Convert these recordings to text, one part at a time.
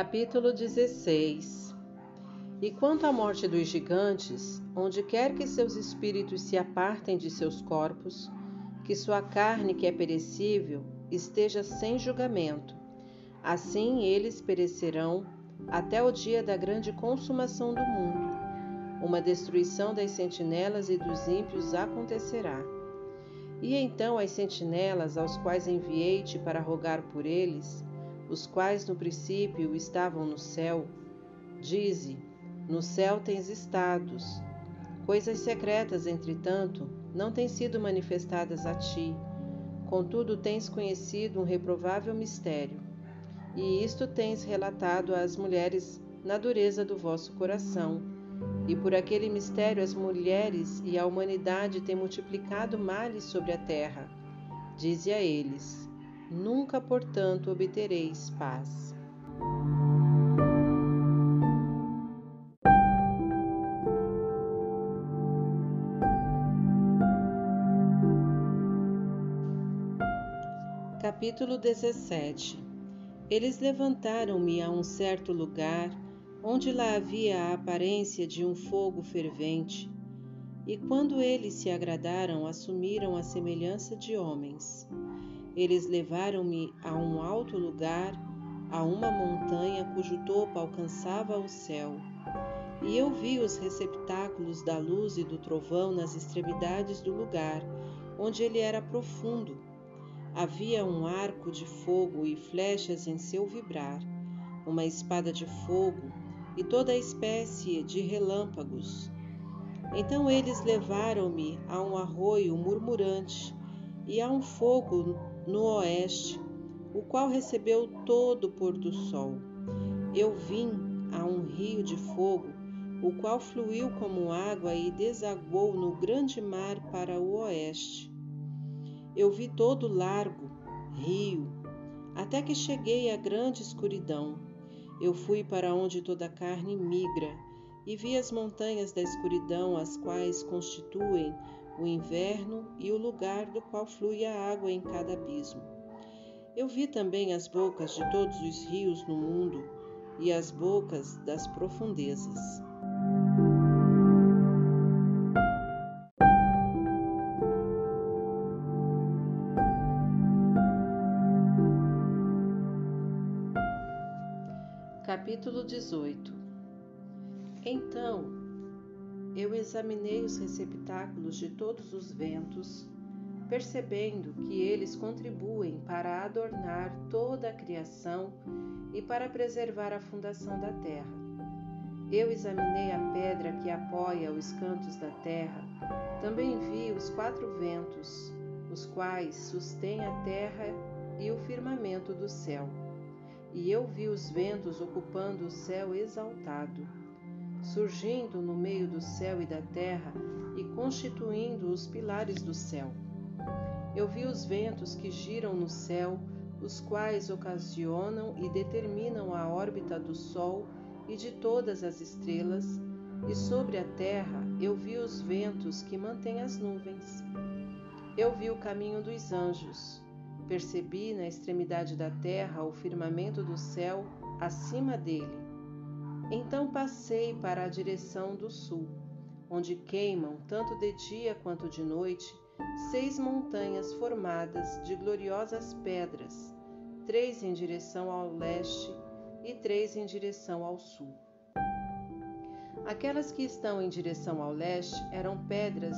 Capítulo 16 E quanto à morte dos gigantes, onde quer que seus espíritos se apartem de seus corpos, que sua carne, que é perecível, esteja sem julgamento. Assim eles perecerão até o dia da grande consumação do mundo. Uma destruição das sentinelas e dos ímpios acontecerá. E então as sentinelas, aos quais enviei-te para rogar por eles, os quais no princípio estavam no céu, dize: No céu tens estados. Coisas secretas, entretanto, não têm sido manifestadas a ti. Contudo, tens conhecido um reprovável mistério, e isto tens relatado às mulheres na dureza do vosso coração. E por aquele mistério as mulheres e a humanidade têm multiplicado males sobre a terra. Dize a eles: Nunca, portanto, obtereis paz. Capítulo 17 Eles levantaram-me a um certo lugar, onde lá havia a aparência de um fogo fervente, e quando eles se agradaram, assumiram a semelhança de homens. Eles levaram-me a um alto lugar, a uma montanha cujo topo alcançava o céu. E eu vi os receptáculos da luz e do trovão nas extremidades do lugar, onde ele era profundo. Havia um arco de fogo e flechas em seu vibrar, uma espada de fogo e toda espécie de relâmpagos. Então eles levaram-me a um arroio murmurante e a um fogo no oeste, o qual recebeu todo o pôr do sol. Eu vim a um rio de fogo, o qual fluiu como água e desaguou no grande mar para o oeste. Eu vi todo largo, rio, até que cheguei à grande escuridão. Eu fui para onde toda carne migra, e vi as montanhas da escuridão, as quais constituem o inverno e o lugar do qual flui a água em cada abismo. Eu vi também as bocas de todos os rios no mundo e as bocas das profundezas. Capítulo 18 Então eu examinei os receptáculos de todos os ventos, percebendo que eles contribuem para adornar toda a criação e para preservar a fundação da terra. Eu examinei a pedra que apoia os cantos da terra, também vi os quatro ventos, os quais sustêm a terra e o firmamento do céu. E eu vi os ventos ocupando o céu exaltado surgindo no meio do céu e da terra e constituindo os pilares do céu. Eu vi os ventos que giram no céu, os quais ocasionam e determinam a órbita do Sol e de todas as estrelas, e sobre a terra eu vi os ventos que mantêm as nuvens. Eu vi o caminho dos anjos. Percebi na extremidade da terra o firmamento do céu acima dele então passei para a direção do sul, onde queimam, tanto de dia quanto de noite, seis montanhas formadas de gloriosas pedras, três em direção ao leste e três em direção ao sul. Aquelas que estão em direção ao leste eram pedras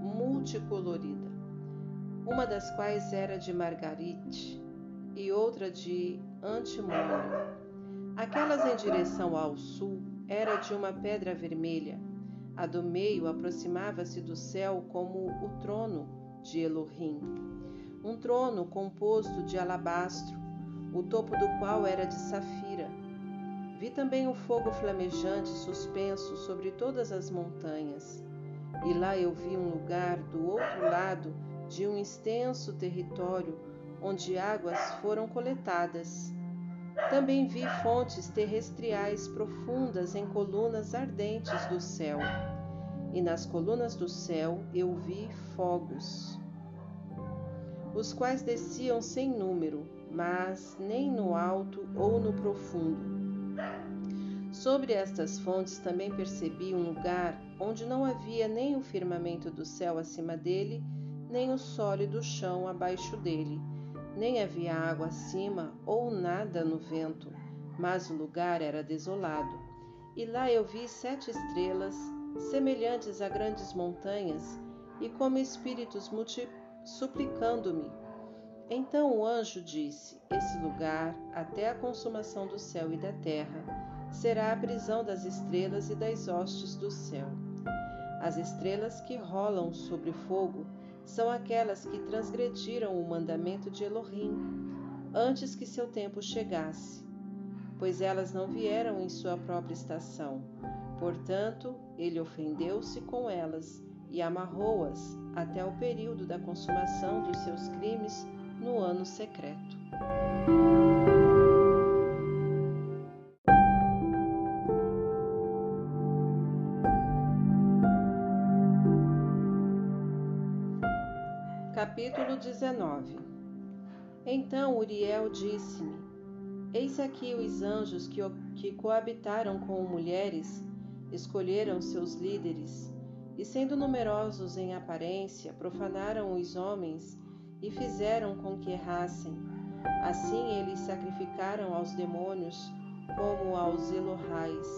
multicoloridas, uma das quais era de margarite e outra de antimônio Aquelas em direção ao sul era de uma pedra vermelha. A do meio aproximava-se do céu como o trono de Elohim, um trono composto de alabastro, o topo do qual era de safira. Vi também o fogo flamejante suspenso sobre todas as montanhas, e lá eu vi um lugar do outro lado de um extenso território onde águas foram coletadas também vi fontes terrestriais profundas em colunas ardentes do céu, e nas colunas do céu eu vi fogos, os quais desciam sem número, mas nem no alto ou no profundo. Sobre estas fontes também percebi um lugar onde não havia nem o firmamento do céu acima dele, nem o sólido chão abaixo dele, nem havia água acima ou nada no vento, mas o lugar era desolado. E lá eu vi sete estrelas, semelhantes a grandes montanhas, e como espíritos suplicando-me. Então o anjo disse: Esse lugar, até a consumação do céu e da terra, será a prisão das estrelas e das hostes do céu. As estrelas que rolam sobre fogo são aquelas que transgrediram o mandamento de Elohim antes que seu tempo chegasse, pois elas não vieram em sua própria estação. Portanto, ele ofendeu-se com elas e amarrou-as até o período da consumação dos seus crimes no ano secreto. Capítulo 19 Então Uriel disse-me: Eis aqui os anjos que, que coabitaram com mulheres, escolheram seus líderes, e sendo numerosos em aparência, profanaram os homens e fizeram com que errassem. Assim eles sacrificaram aos demônios como aos Elohais,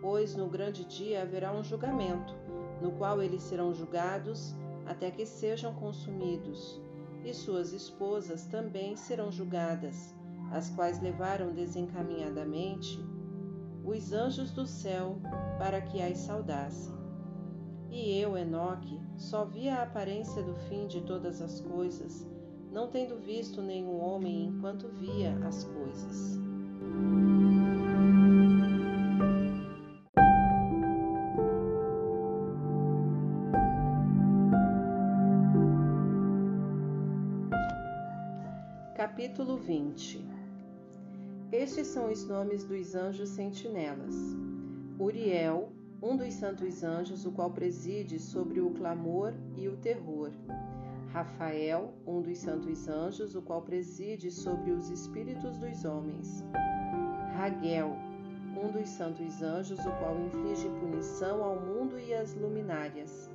pois no grande dia haverá um julgamento, no qual eles serão julgados até que sejam consumidos, e suas esposas também serão julgadas, as quais levaram desencaminhadamente os anjos do céu para que as saudassem. E eu, Enoque, só vi a aparência do fim de todas as coisas, não tendo visto nenhum homem enquanto via as coisas. 20 Estes são os nomes dos anjos sentinelas: Uriel, um dos santos anjos, o qual preside sobre o clamor e o terror. Rafael, um dos santos anjos, o qual preside sobre os espíritos dos homens. Raguel, um dos santos anjos, o qual inflige punição ao mundo e às luminárias.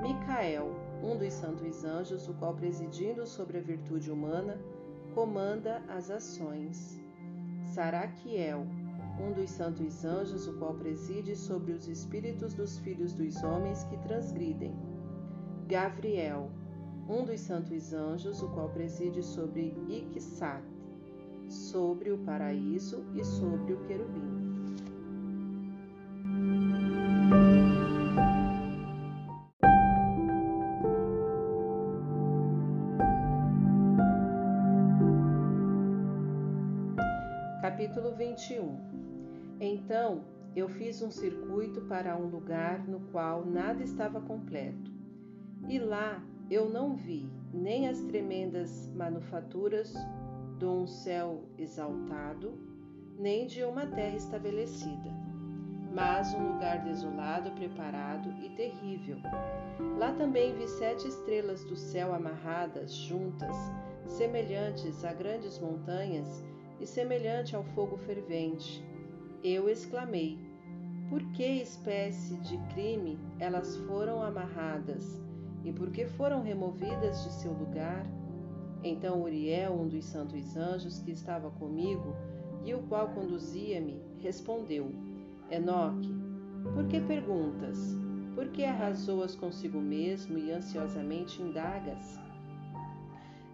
Micael, um dos santos anjos, o qual presidindo sobre a virtude humana, comanda as ações. Saraquiel, um dos santos anjos, o qual preside sobre os espíritos dos filhos dos homens que transgridem. Gavriel, um dos santos anjos, o qual preside sobre Ixat, sobre o paraíso e sobre o querubim. 21 Então eu fiz um circuito para um lugar no qual nada estava completo. E lá eu não vi nem as tremendas manufaturas de um céu exaltado, nem de uma terra estabelecida, mas um lugar desolado, preparado e terrível. Lá também vi sete estrelas do céu amarradas juntas, semelhantes a grandes montanhas e semelhante ao fogo fervente. Eu exclamei: Por que espécie de crime elas foram amarradas e por que foram removidas de seu lugar? Então Uriel, um dos santos anjos que estava comigo e o qual conduzia-me, respondeu: Enoque, por que perguntas? Por que arrasou-as consigo mesmo e ansiosamente indagas?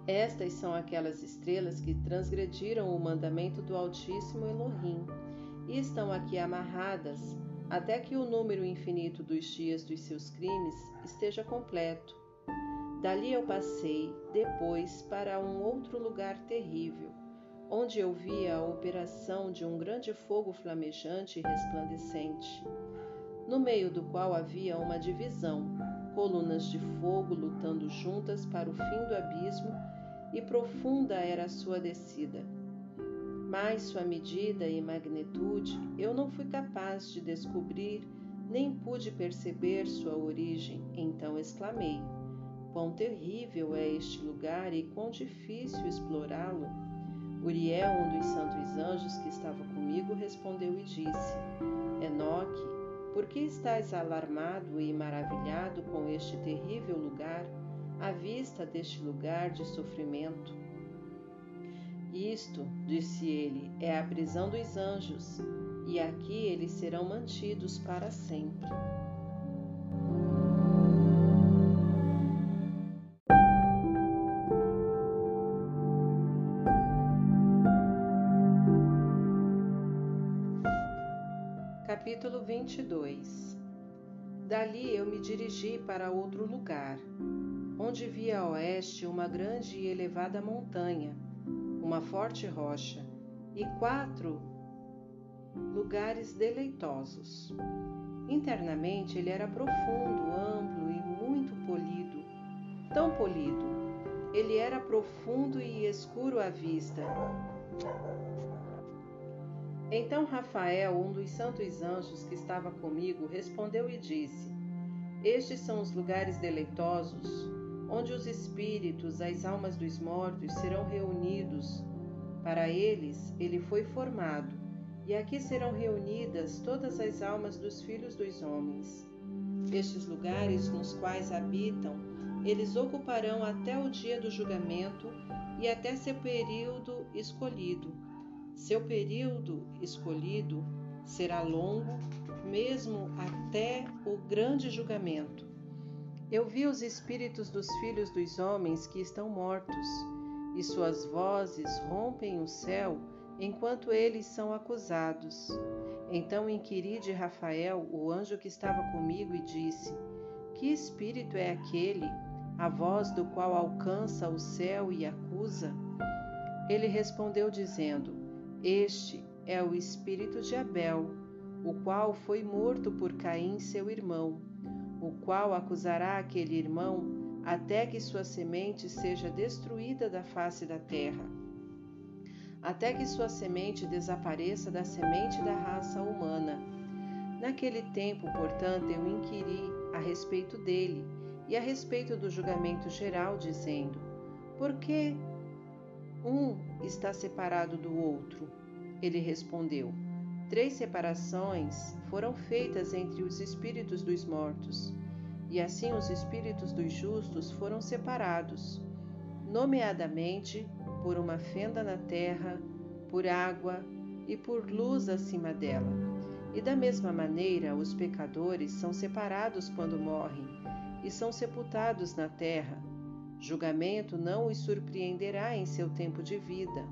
Estas são aquelas estrelas que transgrediram o mandamento do Altíssimo Elohim e estão aqui amarradas até que o número infinito dos dias dos seus crimes esteja completo. Dali eu passei, depois, para um outro lugar terrível, onde eu via a operação de um grande fogo flamejante e resplandecente, no meio do qual havia uma divisão, colunas de fogo lutando juntas para o fim do abismo e profunda era a sua descida. Mas sua medida e magnitude eu não fui capaz de descobrir, nem pude perceber sua origem, então exclamei: Quão terrível é este lugar e quão difícil explorá-lo! Uriel, um dos santos anjos que estava comigo, respondeu e disse: Enoque, por que estás alarmado e maravilhado com este terrível lugar, à vista deste lugar de sofrimento? Isto, disse ele, é a prisão dos anjos, e aqui eles serão mantidos para sempre. Capítulo 22 Dali eu me dirigi para outro lugar, onde vi a oeste uma grande e elevada montanha, uma forte rocha e quatro lugares deleitosos. Internamente ele era profundo, amplo e muito polido, tão polido. Ele era profundo e escuro à vista, então Rafael, um dos santos anjos que estava comigo, respondeu e disse: Estes são os lugares deleitosos, onde os espíritos, as almas dos mortos serão reunidos. Para eles ele foi formado, e aqui serão reunidas todas as almas dos filhos dos homens. Estes lugares nos quais habitam, eles ocuparão até o dia do julgamento e até seu período escolhido seu período escolhido será longo, mesmo até o grande julgamento. Eu vi os espíritos dos filhos dos homens que estão mortos, e suas vozes rompem o céu enquanto eles são acusados. Então inquiri de Rafael, o anjo que estava comigo, e disse: Que espírito é aquele, a voz do qual alcança o céu e acusa? Ele respondeu, dizendo: este é o espírito de Abel, o qual foi morto por Caim, seu irmão, o qual acusará aquele irmão até que sua semente seja destruída da face da terra, até que sua semente desapareça da semente da raça humana. Naquele tempo, portanto, eu inquiri a respeito dele e a respeito do julgamento geral, dizendo: Por que um está separado do outro? Ele respondeu: Três separações foram feitas entre os espíritos dos mortos, e assim os espíritos dos justos foram separados, nomeadamente por uma fenda na terra, por água e por luz acima dela. E da mesma maneira, os pecadores são separados quando morrem e são sepultados na terra Julgamento não os surpreenderá em seu tempo de vida.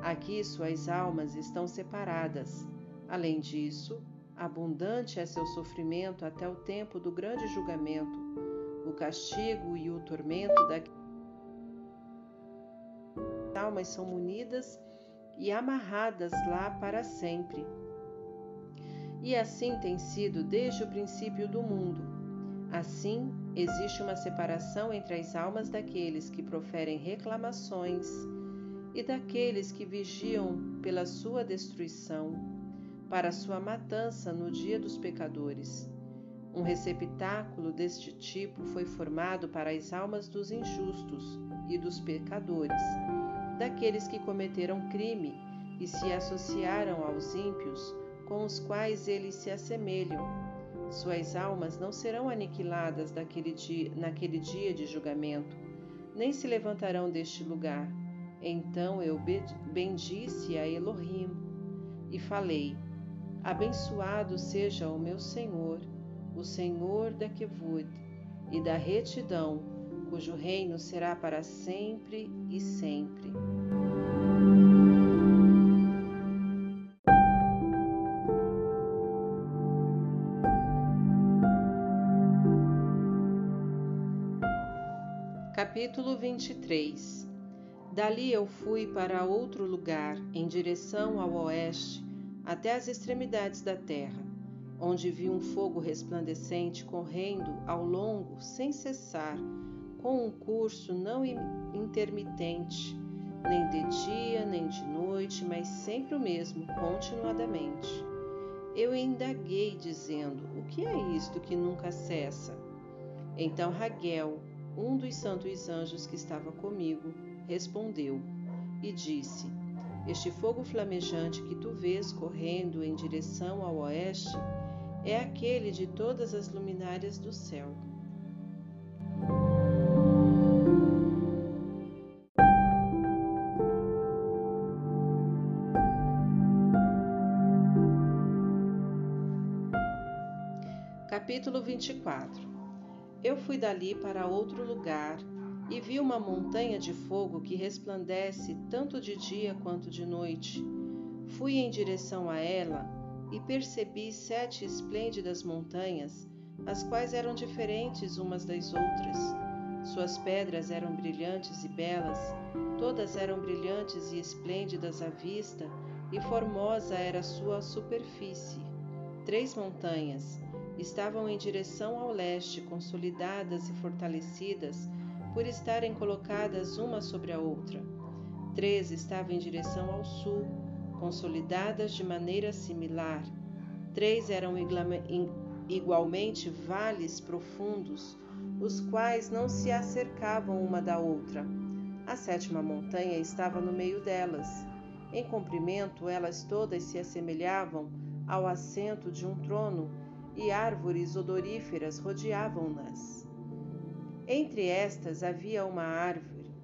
Aqui suas almas estão separadas. Além disso, abundante é seu sofrimento até o tempo do grande julgamento, o castigo e o tormento da almas são munidas e amarradas lá para sempre. E assim tem sido desde o princípio do mundo. Assim, Existe uma separação entre as almas daqueles que proferem reclamações e daqueles que vigiam pela sua destruição, para sua matança no dia dos pecadores. Um receptáculo deste tipo foi formado para as almas dos injustos e dos pecadores, daqueles que cometeram crime e se associaram aos ímpios, com os quais eles se assemelham suas almas não serão aniquiladas dia, naquele dia de julgamento, nem se levantarão deste lugar. Então eu bendisse a Elohim e falei: Abençoado seja o meu Senhor, o Senhor da Kevud e da retidão, cujo reino será para sempre e sempre. Capítulo 23 Dali eu fui para outro lugar, em direção ao oeste, até as extremidades da terra, onde vi um fogo resplandecente correndo ao longo, sem cessar, com um curso não intermitente, nem de dia nem de noite, mas sempre o mesmo, continuadamente. Eu indaguei, dizendo: O que é isto que nunca cessa? Então Raguel, um dos santos anjos que estava comigo respondeu e disse: Este fogo flamejante que tu vês correndo em direção ao oeste é aquele de todas as luminárias do céu. Capítulo 24 Eu fui dali para outro lugar e vi uma montanha de fogo que resplandece tanto de dia quanto de noite. Fui em direção a ela e percebi sete esplêndidas montanhas, as quais eram diferentes umas das outras. Suas pedras eram brilhantes e belas, todas eram brilhantes e esplêndidas à vista, e formosa era sua superfície. Três montanhas estavam em direção ao leste, consolidadas e fortalecidas por estarem colocadas uma sobre a outra. Três estavam em direção ao sul, consolidadas de maneira similar. Três eram igualmente vales profundos, os quais não se acercavam uma da outra. A sétima montanha estava no meio delas. Em comprimento, elas todas se assemelhavam ao assento de um trono, e árvores odoríferas rodeavam-nas. Entre estas havia uma árvore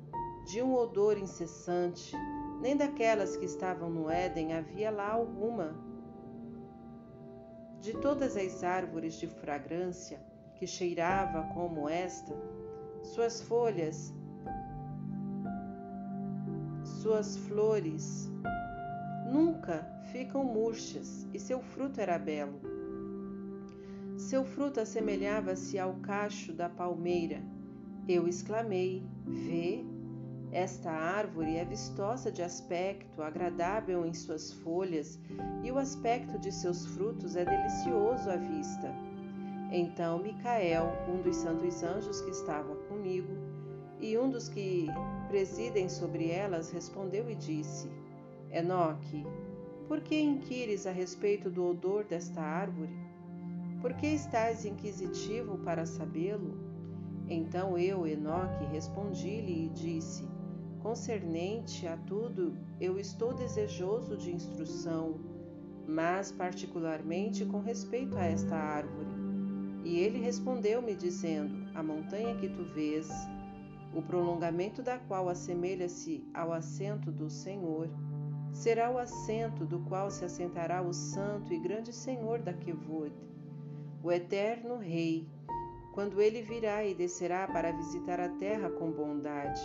de um odor incessante, nem daquelas que estavam no Éden havia lá alguma. De todas as árvores de fragrância que cheirava como esta, suas folhas, suas flores nunca ficam murchas e seu fruto era belo. Seu fruto assemelhava-se ao cacho da palmeira. Eu exclamei: Vê, esta árvore é vistosa de aspecto, agradável em suas folhas, e o aspecto de seus frutos é delicioso à vista. Então Micael, um dos santos anjos que estava comigo, e um dos que presidem sobre elas, respondeu e disse: Enoque, por que inquires a respeito do odor desta árvore? Por que estás inquisitivo para sabê-lo? Então eu, Enoque, respondi-lhe e disse: Concernente a tudo, eu estou desejoso de instrução, mas particularmente com respeito a esta árvore. E ele respondeu-me, dizendo: A montanha que tu vês, o prolongamento da qual assemelha-se ao assento do Senhor, será o assento do qual se assentará o Santo e Grande Senhor da Quevod, o Eterno Rei, quando ele virá e descerá para visitar a terra com bondade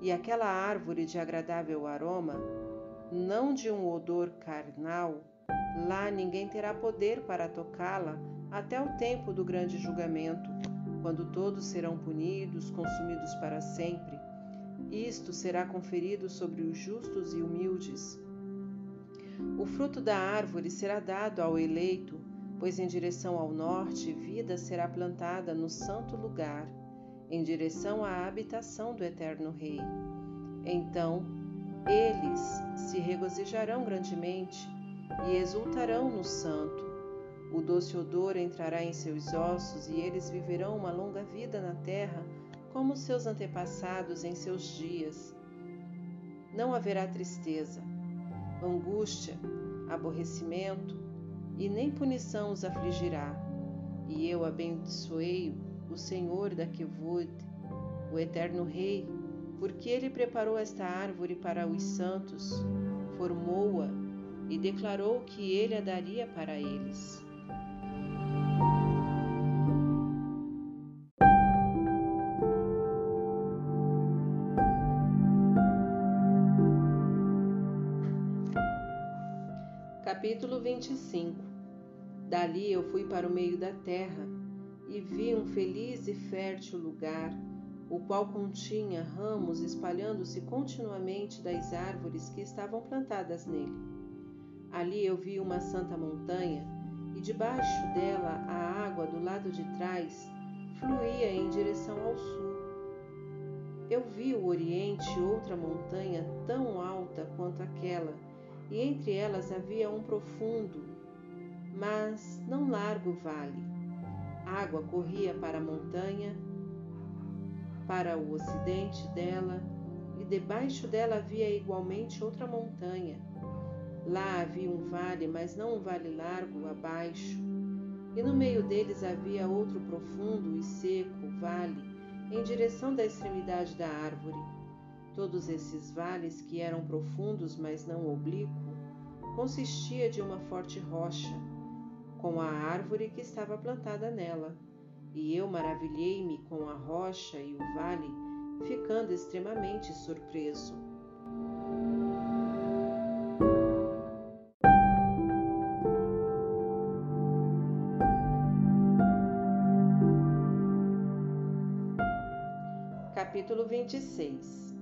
e aquela árvore de agradável aroma, não de um odor carnal, lá ninguém terá poder para tocá-la até o tempo do grande julgamento, quando todos serão punidos, consumidos para sempre. Isto será conferido sobre os justos e humildes. O fruto da árvore será dado ao eleito, pois em direção ao norte vida será plantada no santo lugar em direção à habitação do Eterno Rei. Então eles se regozijarão grandemente e exultarão no Santo. O doce odor entrará em seus ossos e eles viverão uma longa vida na terra, como seus antepassados em seus dias. Não haverá tristeza, angústia, aborrecimento e nem punição os afligirá. E eu abençoei o Senhor da Quevod, o eterno Rei, porque ele preparou esta árvore para os santos, formou-a e declarou que ele a daria para eles. Capítulo 25 Dali eu fui para o meio da terra e vi um feliz e fértil lugar, o qual continha ramos espalhando-se continuamente das árvores que estavam plantadas nele. Ali eu vi uma santa montanha, e debaixo dela a água do lado de trás fluía em direção ao sul. Eu vi o oriente outra montanha tão alta quanto aquela, e entre elas havia um profundo, mas não largo vale água corria para a montanha, para o ocidente dela, e debaixo dela havia igualmente outra montanha. Lá havia um vale, mas não um vale largo abaixo. E no meio deles havia outro profundo e seco vale, em direção da extremidade da árvore. Todos esses vales, que eram profundos, mas não oblíquo, consistia de uma forte rocha, com a árvore que estava plantada nela. E eu maravilhei-me com a rocha e o vale, ficando extremamente surpreso. Capítulo 26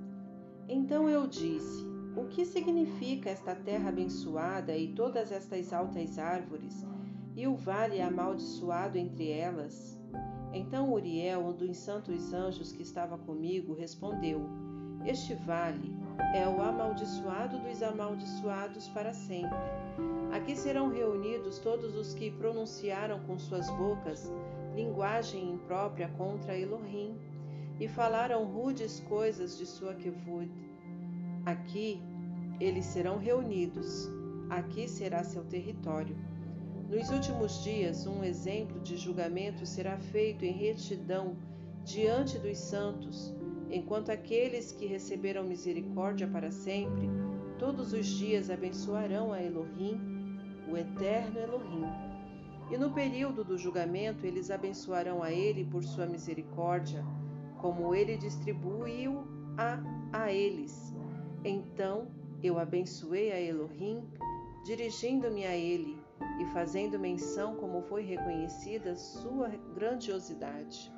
Então eu disse: O que significa esta terra abençoada e todas estas altas árvores, e o vale amaldiçoado entre elas? Então Uriel, um dos santos anjos que estava comigo, respondeu: Este vale é o amaldiçoado dos amaldiçoados para sempre. Aqui serão reunidos todos os que pronunciaram com suas bocas linguagem imprópria contra Elohim e falaram rudes coisas de sua quevud. Aqui eles serão reunidos, aqui será seu território. Nos últimos dias, um exemplo de julgamento será feito em retidão diante dos santos, enquanto aqueles que receberam misericórdia para sempre, todos os dias abençoarão a Elohim, o eterno Elohim. E no período do julgamento, eles abençoarão a ele por sua misericórdia, como ele distribuiu a, a eles. Então eu abençoei a Elohim, dirigindo-me a ele e fazendo menção como foi reconhecida sua grandiosidade.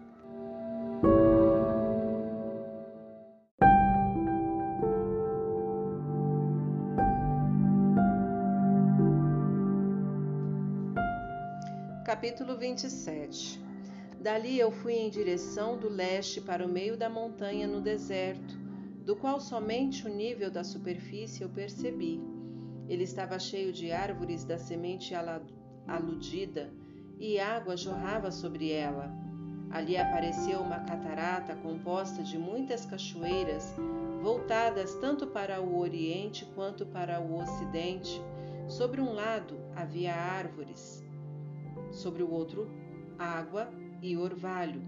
Capítulo 27 Dali eu fui em direção do leste para o meio da montanha no deserto, do qual somente o nível da superfície eu percebi ele estava cheio de árvores da semente aludida e água jorrava sobre ela. Ali apareceu uma catarata composta de muitas cachoeiras, voltadas tanto para o oriente quanto para o ocidente. Sobre um lado havia árvores, sobre o outro, água e orvalho.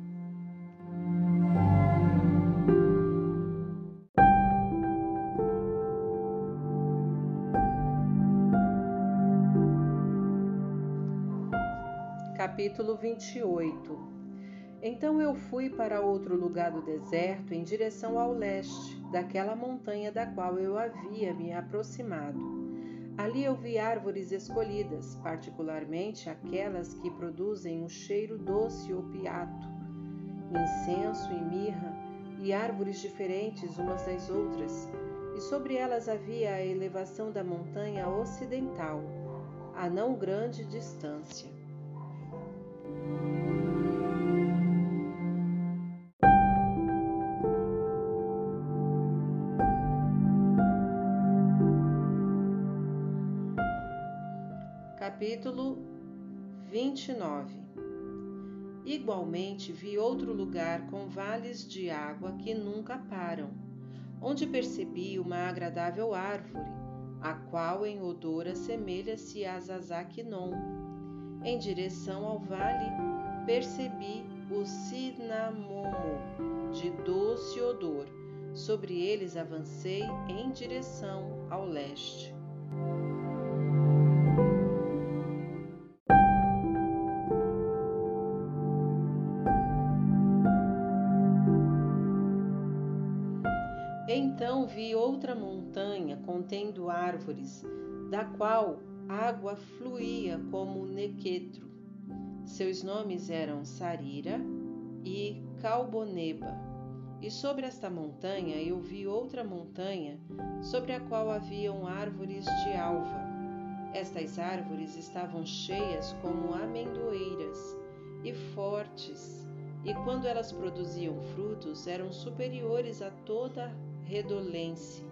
Capítulo 28 Então eu fui para outro lugar do deserto, em direção ao leste, daquela montanha da qual eu havia me aproximado. Ali eu vi árvores escolhidas, particularmente aquelas que produzem um cheiro doce opiato, incenso e mirra, e árvores diferentes umas das outras, e sobre elas havia a elevação da montanha ocidental, a não grande distância. Capítulo 29 Igualmente vi outro lugar com vales de água que nunca param, onde percebi uma agradável árvore, a qual em odor assemelha-se a Zazaquinon em direção ao vale, percebi o cinamomo de doce odor. Sobre eles avancei em direção ao leste. Então vi outra montanha contendo árvores, da qual água fluía como nequetro. Seus nomes eram Sarira e Calboneba. E sobre esta montanha eu vi outra montanha, sobre a qual haviam árvores de alva. Estas árvores estavam cheias como amendoeiras e fortes, e quando elas produziam frutos eram superiores a toda redolência.